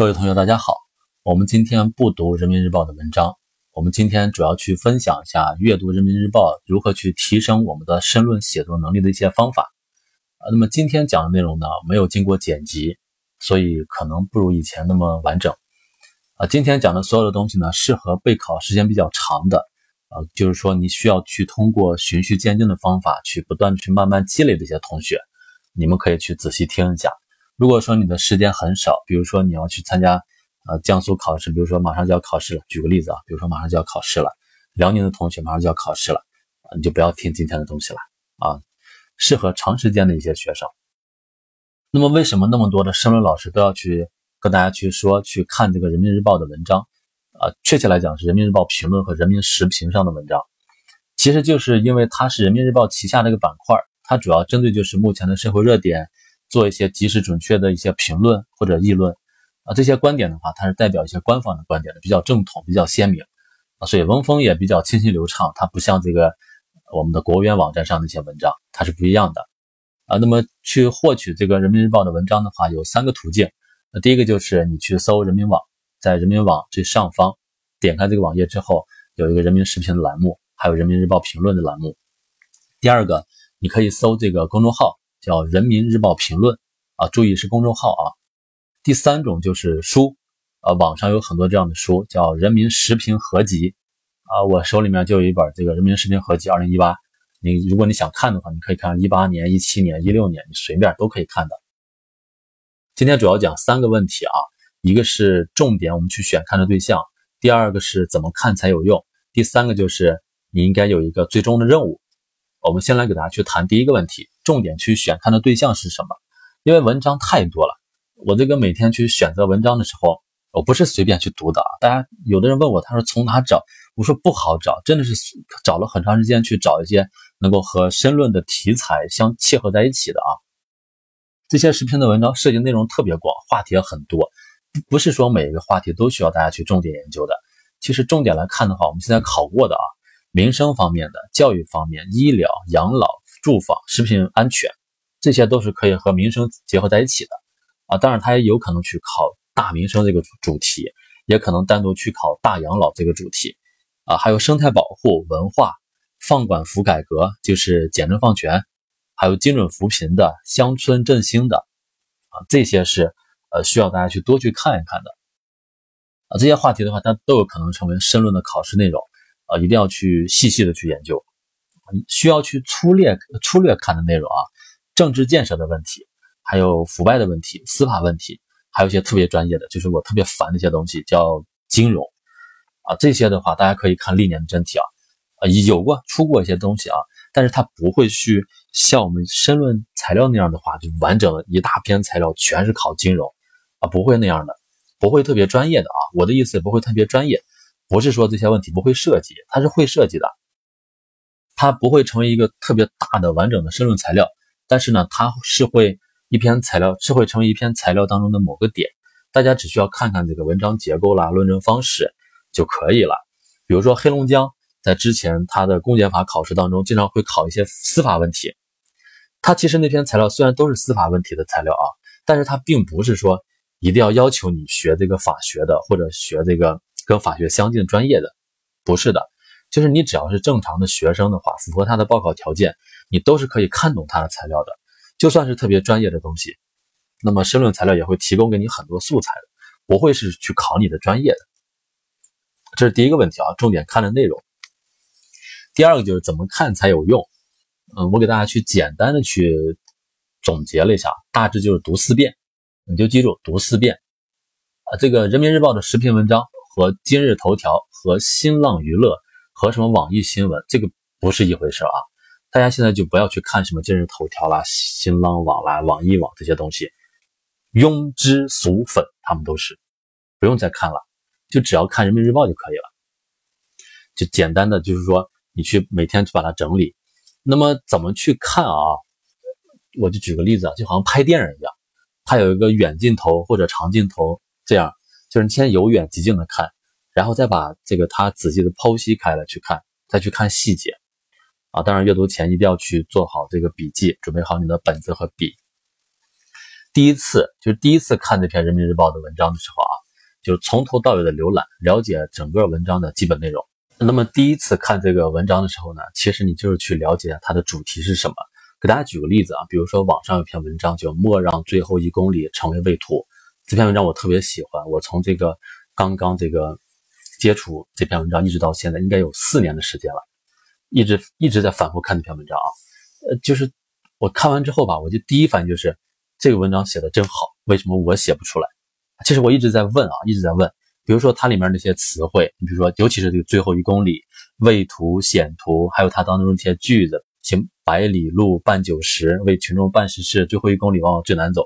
各位同学，大家好。我们今天不读人民日报的文章，我们今天主要去分享一下阅读人民日报如何去提升我们的申论写作能力的一些方法。啊，那么今天讲的内容呢，没有经过剪辑，所以可能不如以前那么完整。啊，今天讲的所有的东西呢，适合备考时间比较长的，啊，就是说你需要去通过循序渐进的方法去不断去慢慢积累这些同学，你们可以去仔细听一下。如果说你的时间很少，比如说你要去参加呃江苏考试，比如说马上就要考试了，举个例子啊，比如说马上就要考试了，辽宁的同学马上就要考试了，你就不要听今天的东西了啊，适合长时间的一些学生。那么为什么那么多的申论老师都要去跟大家去说去看这个人民日报的文章啊？确切来讲是人民日报评论和人民时评上的文章，其实就是因为它是人民日报旗下的一个板块，它主要针对就是目前的社会热点。做一些及时准确的一些评论或者议论啊，这些观点的话，它是代表一些官方的观点的，比较正统，比较鲜明啊，所以文风也比较清晰流畅。它不像这个我们的国务院网站上的一些文章，它是不一样的啊。那么去获取这个人民日报的文章的话，有三个途径。那第一个就是你去搜人民网，在人民网最上方点开这个网页之后，有一个人民时评的栏目，还有人民日报评论的栏目。第二个，你可以搜这个公众号。叫人民日报评论啊，注意是公众号啊。第三种就是书，呃，网上有很多这样的书，叫人民时评合集啊。我手里面就有一本这个人民时评合集二零一八，你如果你想看的话，你可以看一八年、一七年、一六年，你随便都可以看的。今天主要讲三个问题啊，一个是重点我们去选看的对象，第二个是怎么看才有用，第三个就是你应该有一个最终的任务。我们先来给大家去谈第一个问题。重点去选看的对象是什么？因为文章太多了，我这个每天去选择文章的时候，我不是随便去读的。大家有的人问我，他说从哪找？我说不好找，真的是找了很长时间去找一些能够和申论的题材相契合在一起的啊。这些视频的文章涉及内容特别广，话题也很多，不是说每一个话题都需要大家去重点研究的。其实重点来看的话，我们现在考过的啊，民生方面的、教育方面、医疗、养老。住房、食品安全，这些都是可以和民生结合在一起的啊。当然，它也有可能去考大民生这个主题，也可能单独去考大养老这个主题啊。还有生态保护、文化、放管服改革，就是简政放权，还有精准扶贫的、乡村振兴的啊，这些是呃需要大家去多去看一看的啊。这些话题的话，它都有可能成为申论的考试内容啊，一定要去细细的去研究。需要去粗略粗略看的内容啊，政治建设的问题，还有腐败的问题、司法问题，还有一些特别专业的，就是我特别烦的一些东西，叫金融啊。这些的话，大家可以看历年的真题啊，啊有过出过一些东西啊，但是它不会去像我们申论材料那样的话，就完整的一大篇材料全是考金融啊，不会那样的，不会特别专业的啊。我的意思不会特别专业，不是说这些问题不会设计，它是会设计的。它不会成为一个特别大的完整的申论材料，但是呢，它是会一篇材料是会成为一篇材料当中的某个点，大家只需要看看这个文章结构啦、论证方式就可以了。比如说黑龙江在之前它的公检法考试当中经常会考一些司法问题，它其实那篇材料虽然都是司法问题的材料啊，但是它并不是说一定要要求你学这个法学的或者学这个跟法学相近专业的，不是的。就是你只要是正常的学生的话，符合他的报考条件，你都是可以看懂他的材料的。就算是特别专业的东西，那么申论材料也会提供给你很多素材的，不会是去考你的专业的。这是第一个问题啊，重点看的内容。第二个就是怎么看才有用？嗯，我给大家去简单的去总结了一下，大致就是读四遍，你就记住读四遍。啊，这个人民日报的时评文章和今日头条和新浪娱乐。和什么网易新闻这个不是一回事啊！大家现在就不要去看什么今日头条啦、新浪网啦、网易网这些东西，庸脂俗粉，他们都是不用再看了，就只要看人民日报就可以了。就简单的就是说，你去每天去把它整理。那么怎么去看啊？我就举个例子啊，就好像拍电影一样，它有一个远镜头或者长镜头，这样就是你先由远及近的看。然后再把这个他仔细的剖析开了去看，再去看细节啊！当然，阅读前一定要去做好这个笔记，准备好你的本子和笔。第一次就是第一次看这篇人民日报的文章的时候啊，就是从头到尾的浏览，了解整个文章的基本内容。那么第一次看这个文章的时候呢，其实你就是去了解它的主题是什么。给大家举个例子啊，比如说网上有篇文章叫“莫让最后一公里成为畏途”，这篇文章我特别喜欢。我从这个刚刚这个接触这篇文章，一直到现在，应该有四年的时间了，一直一直在反复看这篇文章啊。呃，就是我看完之后吧，我就第一反应就是这个文章写的真好，为什么我写不出来？其实我一直在问啊，一直在问。比如说它里面那些词汇，你比如说，尤其是这个最后一公里、畏途、险途，还有它当中一些句子，行百里路，半九十，为群众办实事，最后一公里往往最难走。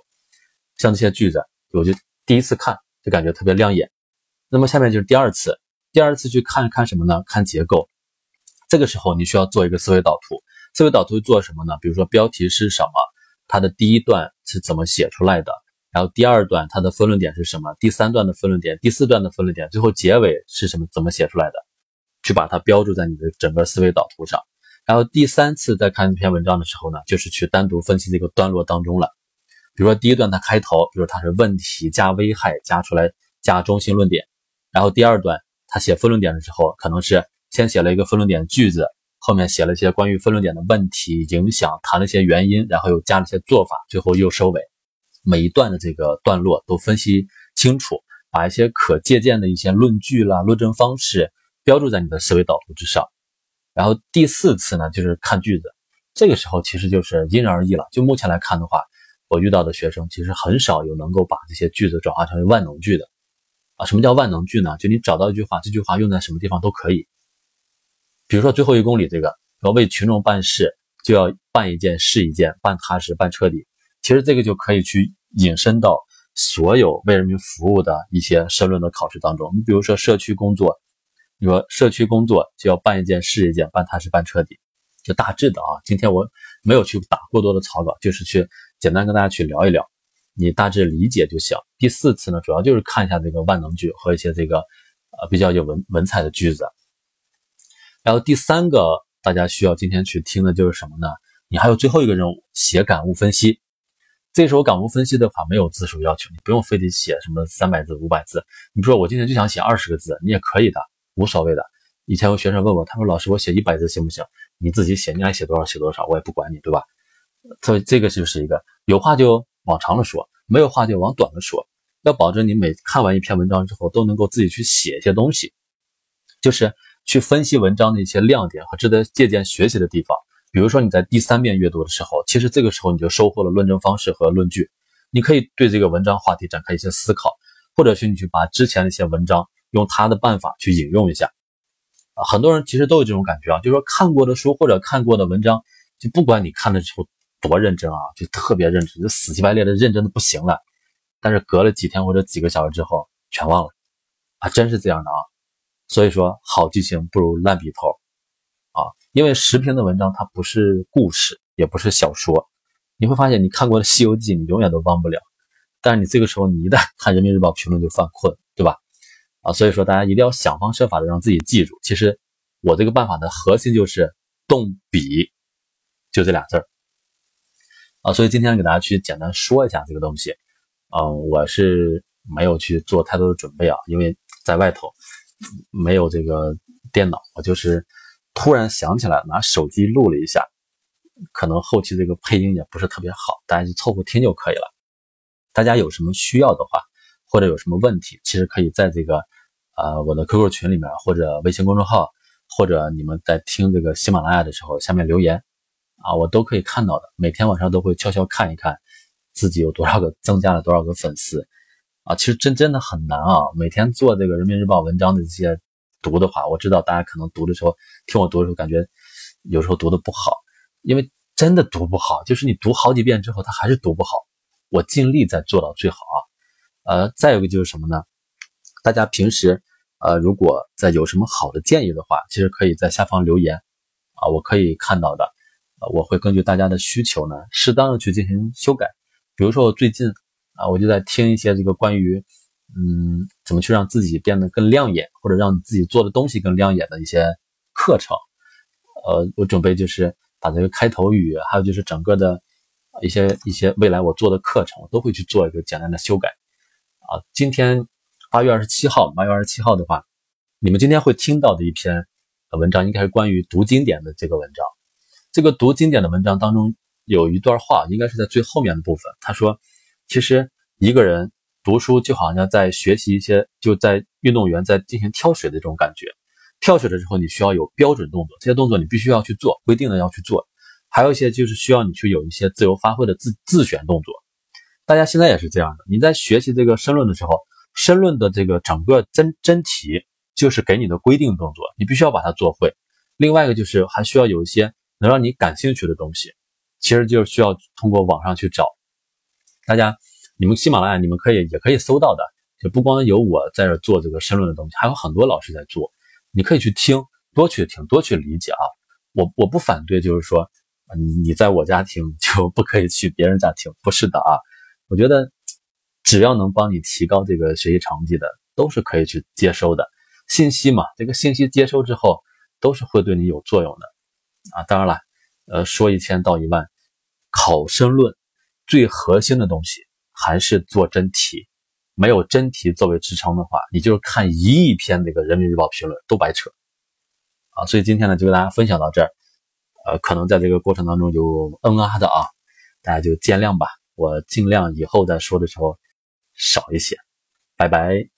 像这些句子，我就第一次看就感觉特别亮眼。那么下面就是第二次，第二次去看看什么呢？看结构。这个时候你需要做一个思维导图。思维导图做什么呢？比如说标题是什么，它的第一段是怎么写出来的，然后第二段它的分论点是什么，第三段的分论点，第四段的分论点，最后结尾是什么，怎么写出来的，去把它标注在你的整个思维导图上。然后第三次再看这篇文章的时候呢，就是去单独分析这个段落当中了。比如说第一段它开头，比如它是问题加危害加出来加中心论点，然后第二段他写分论点的时候，可能是先写了一个分论点句子。后面写了一些关于分论点的问题、影响，谈了一些原因，然后又加了一些做法，最后又收尾。每一段的这个段落都分析清楚，把一些可借鉴的一些论据啦、论证方式标注在你的思维导图之上。然后第四次呢，就是看句子，这个时候其实就是因人而异了。就目前来看的话，我遇到的学生其实很少有能够把这些句子转化成为万能句的。啊，什么叫万能句呢？就你找到一句话，这句话用在什么地方都可以。比如说最后一公里这个，要为群众办事，就要办一件是一件，办踏实，办彻底。其实这个就可以去引申到所有为人民服务的一些申论的考试当中。你比如说社区工作，你说社区工作就要办一件是一件，办踏实，办彻底。就大致的啊，今天我没有去打过多的草稿，就是去简单跟大家去聊一聊，你大致理解就行。第四次呢，主要就是看一下这个万能句和一些这个呃比较有文文采的句子。然后第三个大家需要今天去听的就是什么呢？你还有最后一个任务，写感悟分析。这时候感悟分析的话没有字数要求，你不用非得写什么三百字、五百字。你比如说我今天就想写二十个字，你也可以的，无所谓的。以前有学生问我，他说老师我写一百字行不行？你自己写，你爱写多少写多少，我也不管你，对吧？所以这个就是一个有话就往长了说，没有话就往短了说，要保证你每看完一篇文章之后都能够自己去写一些东西，就是。去分析文章的一些亮点和值得借鉴学习的地方。比如说你在第三遍阅读的时候，其实这个时候你就收获了论证方式和论据，你可以对这个文章话题展开一些思考，或者是你去把之前的一些文章用他的办法去引用一下。啊，很多人其实都有这种感觉啊，就是说看过的书或者看过的文章，就不管你看的时候多认真啊，就特别认真，就死乞白赖的认真的不行了，但是隔了几天或者几个小时之后全忘了，啊，真是这样的啊。所以说，好记性不如烂笔头，啊，因为时评的文章它不是故事，也不是小说，你会发现你看过的《西游记》，你永远都忘不了。但是你这个时候，你一旦 看《人民日报》评论就犯困，对吧？啊，所以说大家一定要想方设法的让自己记住。其实我这个办法的核心就是动笔，就这俩字儿。啊，所以今天给大家去简单说一下这个东西。嗯，我是没有去做太多的准备啊，因为在外头。没有这个电脑，我就是突然想起来拿手机录了一下，可能后期这个配音也不是特别好，大家就凑合听就可以了。大家有什么需要的话，或者有什么问题，其实可以在这个呃我的 QQ 群里面，或者微信公众号，或者你们在听这个喜马拉雅的时候下面留言啊，我都可以看到的。每天晚上都会悄悄看一看自己有多少个增加了多少个粉丝。啊，其实真真的很难啊！每天做这个人民日报文章的这些读的话，我知道大家可能读的时候，听我读的时候，感觉有时候读的不好，因为真的读不好，就是你读好几遍之后，他还是读不好。我尽力在做到最好啊。呃，再有一个就是什么呢？大家平时呃，如果在有什么好的建议的话，其实可以在下方留言啊，我可以看到的，我会根据大家的需求呢，适当的去进行修改。比如说我最近。啊，我就在听一些这个关于，嗯，怎么去让自己变得更亮眼，或者让你自己做的东西更亮眼的一些课程。呃，我准备就是把这个开头语，还有就是整个的一些一些未来我做的课程，我都会去做一个简单的修改。啊，今天八月二十七号，八月二十七号的话，你们今天会听到的一篇文章，应该是关于读经典的这个文章。这个读经典的文章当中有一段话，应该是在最后面的部分。他说，其实一个人读书就好像在学习一些，就在运动员在进行跳水的这种感觉。跳水的时候，你需要有标准动作，这些动作你必须要去做，规定的要去做。还有一些就是需要你去有一些自由发挥的自自选动作。大家现在也是这样的，你在学习这个申论的时候，申论的这个整个真真题就是给你的规定动作，你必须要把它做会。另外一个就是还需要有一些能让你感兴趣的东西，其实就是需要通过网上去找。大家，你们喜马拉雅你们可以也可以搜到的，就不光有我在这做这个申论的东西，还有很多老师在做，你可以去听，多去听，多去理解啊。我我不反对，就是说。你在我家听 就不可以去别人家听，不是的啊！我觉得只要能帮你提高这个学习成绩的，都是可以去接收的信息嘛。这个信息接收之后，都是会对你有作用的啊！当然了，呃，说一千道一万，考申论最核心的东西还是做真题。没有真题作为支撑的话，你就是看一亿篇这个人民日报评论都白扯啊！所以今天呢，就跟大家分享到这儿。呃，可能在这个过程当中就嗯啊的啊，大家就见谅吧。我尽量以后再说的时候少一些。拜拜。